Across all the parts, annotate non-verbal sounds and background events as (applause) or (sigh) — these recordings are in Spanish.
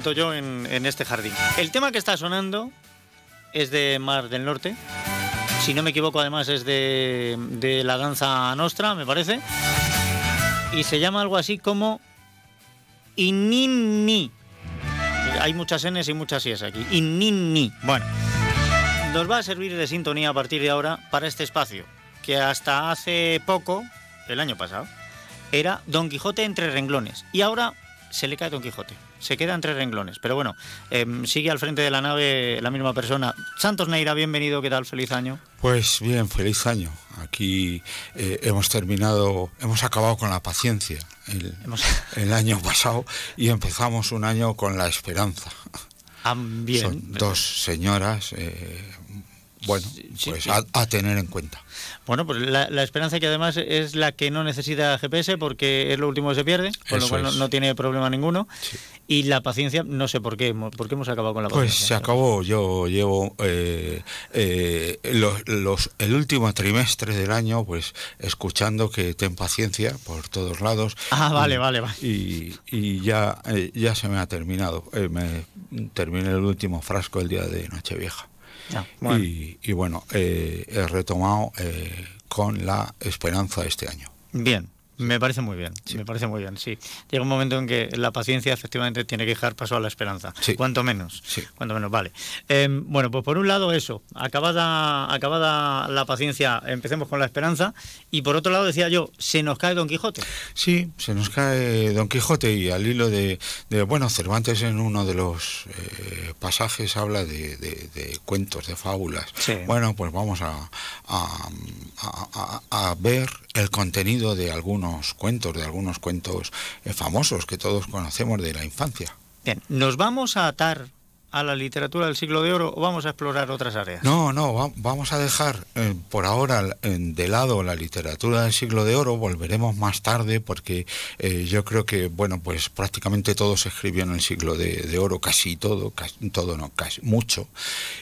meto yo en, este jardín. El tema que está sonando es de Mar del Norte. Si no me equivoco, además es de, de la danza nostra, me parece. Y se llama algo así como Inini. Hay muchas Ns y muchas Is aquí. Inini. Bueno, nos va a servir de sintonía a partir de ahora para este espacio, que hasta hace poco, el año pasado, era Don Quijote entre renglones. Y ahora se le cae Don Quijote. Se queda entre renglones. Pero bueno, em, sigue al frente de la nave la misma persona. Santos Neira, bienvenido, ¿qué tal? Feliz año. Pues bien, feliz año. Aquí eh, hemos terminado, hemos acabado con la paciencia el, Hemos- el año pasado y empezamos un año con la esperanza. Ah, bien. Son dos señoras, eh, bueno, sí, pues sí. a, a tener en cuenta. Bueno, pues la, la esperanza que además es la que no necesita GPS porque es lo último que se pierde, con lo cual no, tiene problema ninguno. Sí. Y la paciencia, no sé por qué, por qué hemos acabado con la Pues paciencia. se acabó, yo llevo eh, eh, los, los- el último trimestre del año pues escuchando que ten paciencia por todos lados. Ah, vale, Y- vale, vale. Y, y ya, eh, ya se me ha terminado. Eh, me terminé el último frasco el día de Nochevieja. Bueno. Y, y bueno, eh, he retomado eh, con la esperanza este año. Bien, me parece muy bien, me parece muy bien, sí. Llega un momento en que la paciencia efectivamente tiene que dejar paso a la esperanza, Sí. cuanto menos, Sí. cuanto menos, vale. Eh, bueno, pues por un lado eso, acabada, acabada la paciencia, empecemos con la esperanza, y por otro lado decía yo, se nos cae Don Quijote. Sí, se nos cae Don Quijote y al hilo de, de- bueno, Cervantes en uno de los eh, pasajes habla de, de- de cuentos, de fábulas. Bueno, pues vamos a- a- a ver el contenido de algunos cuentos, de algunos cuentos eh, famosos que todos conocemos de la infancia. Bien, ¿nos vamos a atar a la literatura del siglo de oro o vamos a explorar otras áreas? No, no, va- vamos a dejar eh, por ahora eh, de lado la literatura del siglo de oro, volveremos más tarde porque eh, yo creo que, bueno, pues prácticamente todo se escribió en el siglo de, de oro, casi todo, casi, todo no, casi mucho,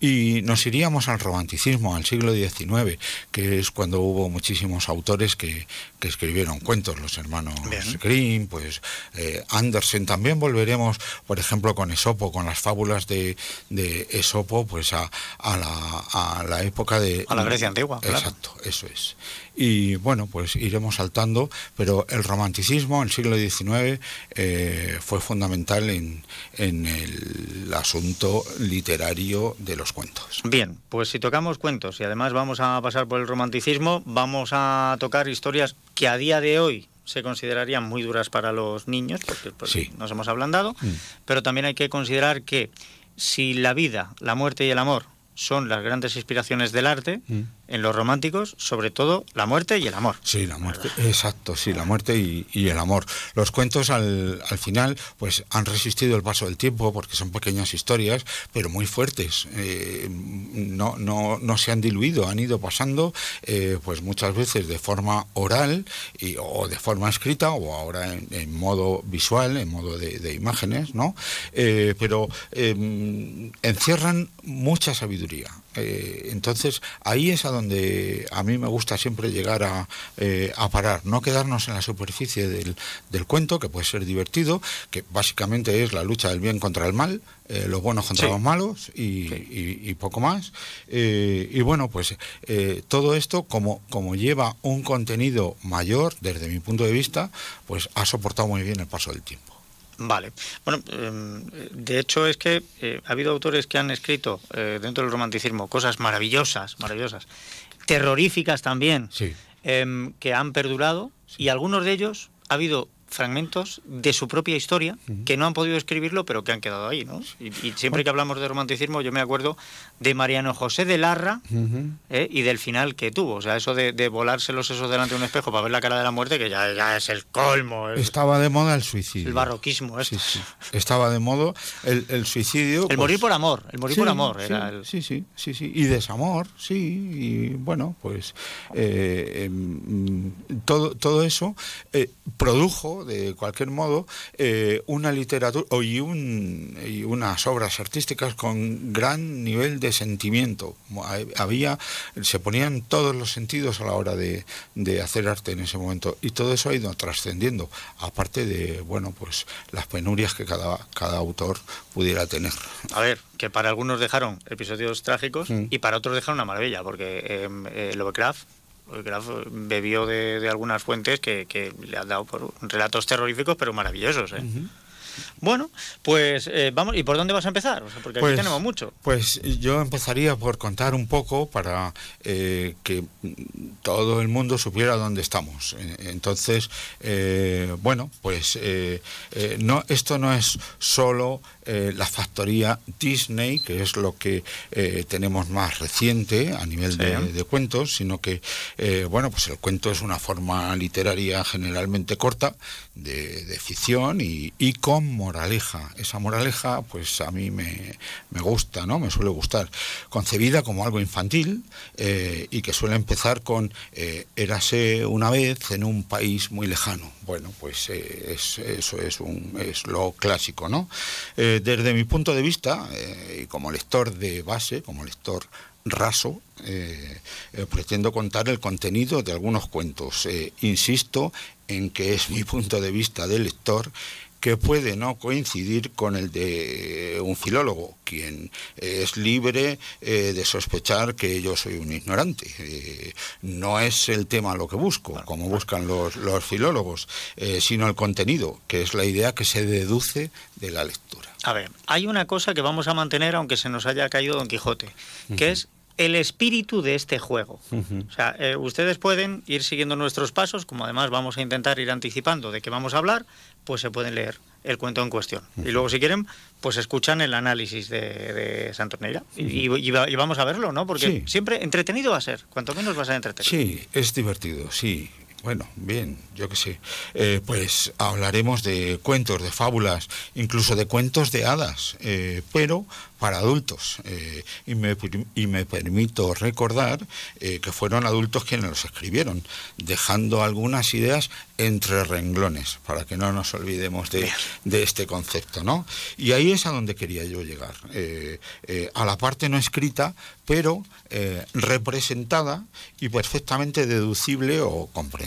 y nos iríamos al romanticismo, al siglo XIX, que es cuando hubo muchísimos autores que, que escribieron cuentos, los hermanos Bien. Grimm, pues eh, Andersen, también volveremos, por ejemplo, con Esopo, con las fábulas de, de Esopo, pues a, a la, a la época de... A la Grecia antigua, claro. Exacto, eso es. Y bueno, pues iremos saltando, pero el romanticismo, el siglo XIX, eh, fue fundamental en, en el asunto literario de los cuentos. Bien, pues si tocamos cuentos y además vamos a pasar por el romanticismo, vamos a tocar historias que a día de hoy se considerarían muy duras para los niños, porque pues, Sí. nos hemos ablandado, Mm. pero también hay que considerar que si la vida, la muerte y el amor son las grandes inspiraciones del arte, Mm. En los románticos, sobre todo la muerte y el amor. Sí, la muerte, exacto, sí, la muerte y, el amor. Los cuentos al, al final pues han resistido el paso del tiempo porque son pequeñas historias, pero muy fuertes. Eh, no, no, no se han diluido, han ido pasando eh, pues muchas veces de forma oral y, o de forma escrita o ahora en, modo visual, en modo de, imágenes, ¿no? Eh, pero eh, encierran mucha sabiduría. Eh, entonces ahí es a donde a mí me gusta siempre llegar a, eh, a parar, no quedarnos en la superficie del, del cuento, que puede ser divertido, que básicamente es la lucha del bien contra el mal, eh, los buenos contra Sí. los malos y, y- y poco más. Y bueno, pues todo esto, como, como lleva un contenido mayor desde mi punto de vista, pues ha soportado muy bien el paso del tiempo. Vale. Bueno, eh, de hecho es que eh, ha habido autores que han escrito eh, dentro del romanticismo cosas maravillosas, maravillosas, terroríficas también, Sí. em, que han perdurado y algunos de ellos ha habido fragmentos de su propia historia que no han podido escribirlo pero que han quedado ahí, ¿no? Y, y siempre que hablamos de romanticismo yo me acuerdo de Mariano José de Larra ¿eh? y del final que tuvo, o sea, eso de, de volarse los sesos delante de un espejo para ver la cara de la muerte que ya, ya es el colmo, es Estaba de moda el suicidio. el barroquismo, esto. Sí, sí. Estaba de moda el, el suicidio. El pues, morir por amor, el morir sí, por amor sí, era el... sí, sí, sí, sí. Y desamor, sí. Y bueno, pues eh, em, todo, todo eso eh, produjo de cualquier modo, eh, una literatura y, un, y unas obras artísticas con gran nivel de sentimiento. Había, se ponían todos los sentidos a la hora de, de hacer arte en ese momento y todo eso ha ido trascendiendo, aparte de, bueno, pues las penurias que cada, cada autor pudiera tener. A ver, que para algunos dejaron episodios trágicos mm. y para otros dejaron una maravilla, porque em, eh, Lovecraft bebió de, algunas fuentes que, le han dado por relatos terroríficos, pero maravillosos. ¿eh? Bueno, pues eh, vamos, ¿y por dónde vas a empezar? porque aquí pues, tenemos mucho. Pues yo empezaría por contar un poco para eh, que todo el mundo supiera dónde estamos. Entonces, bueno, pues no, esto no es solo eh, la factoría Disney, que es lo que eh, tenemos más reciente a nivel de, cuentos, sino que, eh, bueno, pues el cuento es una forma literaria generalmente corta de, ficción y, con moraleja. Esa moraleja, pues a mí me, me, gusta, ¿no? Me suele gustar. Concebida como algo infantil y que suele empezar con érase una vez en un país muy lejano. Bueno, pues eso es, un, es lo clásico, ¿no? desde mi punto de vista, eh, y como lector de base, como lector raso, eh, eh, pretendo contar el contenido de algunos cuentos. insisto en que es mi punto de vista de lector que puede no coincidir con el de un filólogo, quien es libre eh, de sospechar que yo soy un ignorante. Eh, no es el tema lo que busco, como buscan los, filólogos, eh, sino el contenido, que es la idea que se deduce de la lectura. A ver, hay una cosa que vamos a mantener aunque se nos haya caído Don Quijote, que es el espíritu de este juego. O sea, ustedes pueden ir siguiendo nuestros pasos, como además vamos a intentar ir anticipando de qué vamos a hablar, pues se pueden leer el cuento en cuestión. Y luego, si quieren, pues escuchan el análisis de, de Santorneira. Y, y, vamos a verlo, ¿no? Porque siempre entretenido va a ser, cuanto menos va a ser entretenido. Sí, es divertido, sí. Bueno, bien, yo qué sé. Eh, pues hablaremos de cuentos, de fábulas, incluso de cuentos de hadas, eh, pero para adultos. Eh, y, me, y, me, permito recordar que fueron adultos quienes los escribieron, dejando algunas ideas entre renglones, para que no nos olvidemos de, de este concepto. ¿no? Y ahí es a donde quería yo llegar, a la parte no escrita, pero representada y perfectamente deducible o comprensible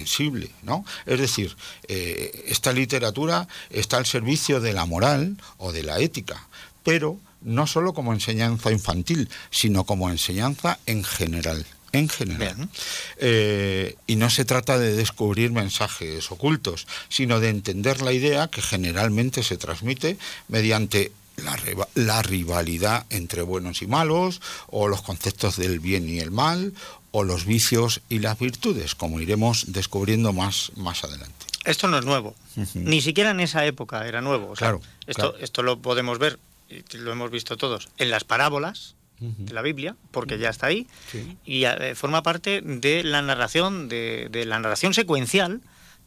¿no? Es decir, eh, esta literatura está al servicio de la moral o de la ética, pero no solo como enseñanza infantil, sino como enseñanza en general en general. Eh, y no se trata de descubrir mensajes ocultos, sino de entender la idea que generalmente se transmite mediante la, la, rivalidad entre buenos y malos, o los conceptos del bien y el mal, o los vicios y las virtudes, como iremos descubriendo más, más adelante. Esto no es nuevo, ni siquiera en esa época era nuevo. claro, esto, esto lo podemos ver, lo hemos visto todos, en las parábolas de la Biblia, porque ya está ahí, y eh, forma parte de la narración, de, de la narración secuencial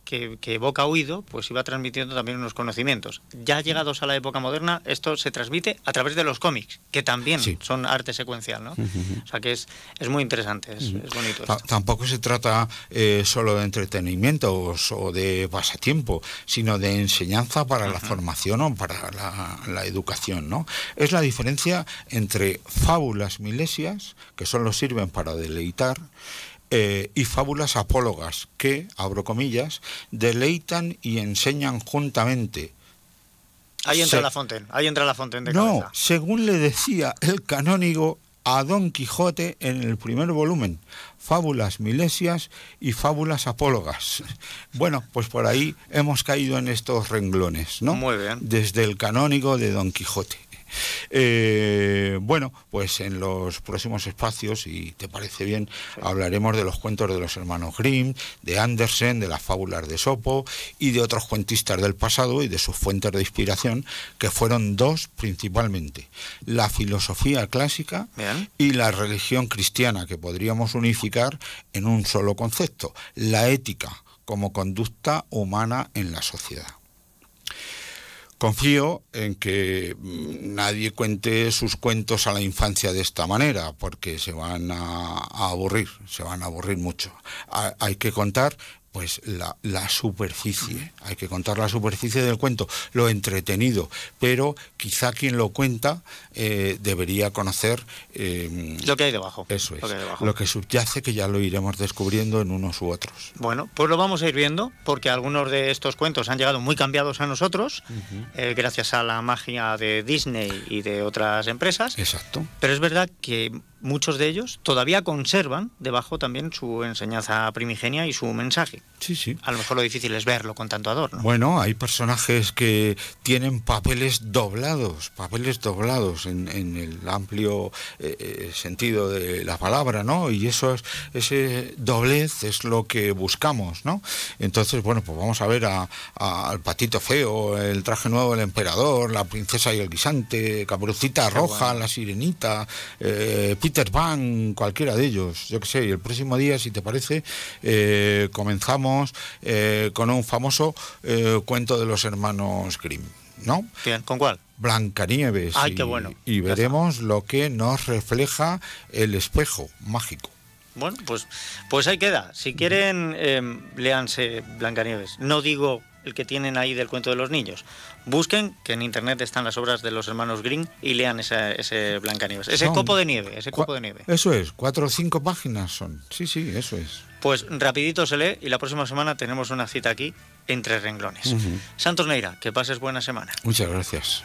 que, que, evoca oído, pues iba transmitiendo también unos conocimientos. Ya llegados a la época moderna, esto se transmite a través de los cómics, que también son arte secuencial, ¿no? O sea que es, es muy interesante, es, bonito. Tampoco se trata eh, solo de entretenimiento o, de pasatiempo, sino de enseñanza para la formación o para la, la, educación, ¿no? Es la diferencia entre fábulas milesias, que solo sirven para deleitar, eh, y fábulas apólogas que, abro comillas, deleitan y enseñan juntamente. Ahí entra la Fontaine, ahí entra la Fontaine de No, según le decía el canónigo a Don Quijote en el primer volumen, fábulas milesias y fábulas apólogas. (laughs) Bueno, pues por ahí hemos caído en estos renglones, ¿no? Muy bien. Desde el canónigo de Don Quijote. Eh, bueno, pues en los próximos espacios, si te parece bien, hablaremos de los cuentos de los hermanos Grimm, de Andersen, de las fábulas de Sopo y de otros cuentistas del pasado y de sus fuentes de inspiración, que fueron dos principalmente, la filosofía clásica y la religión cristiana, que podríamos unificar en un solo concepto, la ética como conducta humana en la sociedad. Confío en que mm, nadie cuente sus cuentos a la infancia de esta manera, porque se van a, aburrir, se van a aburrir mucho. hay que contar pues la, superficie. Hay que contar la superficie del cuento, lo entretenido, pero quizá quien lo cuenta eh, debería conocer eh, lo que hay debajo. Eso es. Lo que, subyace, que ya lo iremos descubriendo en unos u otros. Bueno, pues lo vamos a ir viendo, porque algunos de estos cuentos han llegado muy cambiados a nosotros, eh, gracias a la magia de Disney y de otras empresas. Exacto. Pero es verdad que muchos de ellos todavía conservan debajo también su enseñanza primigenia y su mensaje. Sí, sí. A lo mejor lo difícil es verlo con tanto adorno. Bueno, hay personajes que tienen papeles doblados, papeles doblados en, el amplio eh, eh, sentido de la palabra, ¿no? Y eso es, ese doblez es lo que buscamos, ¿no? Entonces, bueno, pues vamos a ver al patito feo, el traje nuevo del emperador, la princesa y el guisante, Caperucita Roja, la sirenita, eh, Peter Pan, cualquiera de ellos, yo qué sé. Y el próximo día, si te parece, eh, comenzamos eh, con un famoso eh, cuento de los hermanos Grimm. ¿No? Bien, ¿con cuál? Blancanieves. Ay, qué bueno. Y veremos lo que nos refleja el espejo mágico. Bueno, pues, pues ahí queda. Si quieren, eh, léanse Blancanieves. No digo el que tienen ahí del cuento de los niños. Busquen, que en internet están las obras de los hermanos Green y lean ese, ese Blancanieves. Ese copo de nieve, ese copo de nieve. Eso es, cuatro o cinco páginas son. Sí, sí, eso es. Pues rapidito se lee y la próxima semana tenemos una cita aquí entre renglones. Santos Neira, que pases buena semana. Muchas gracias.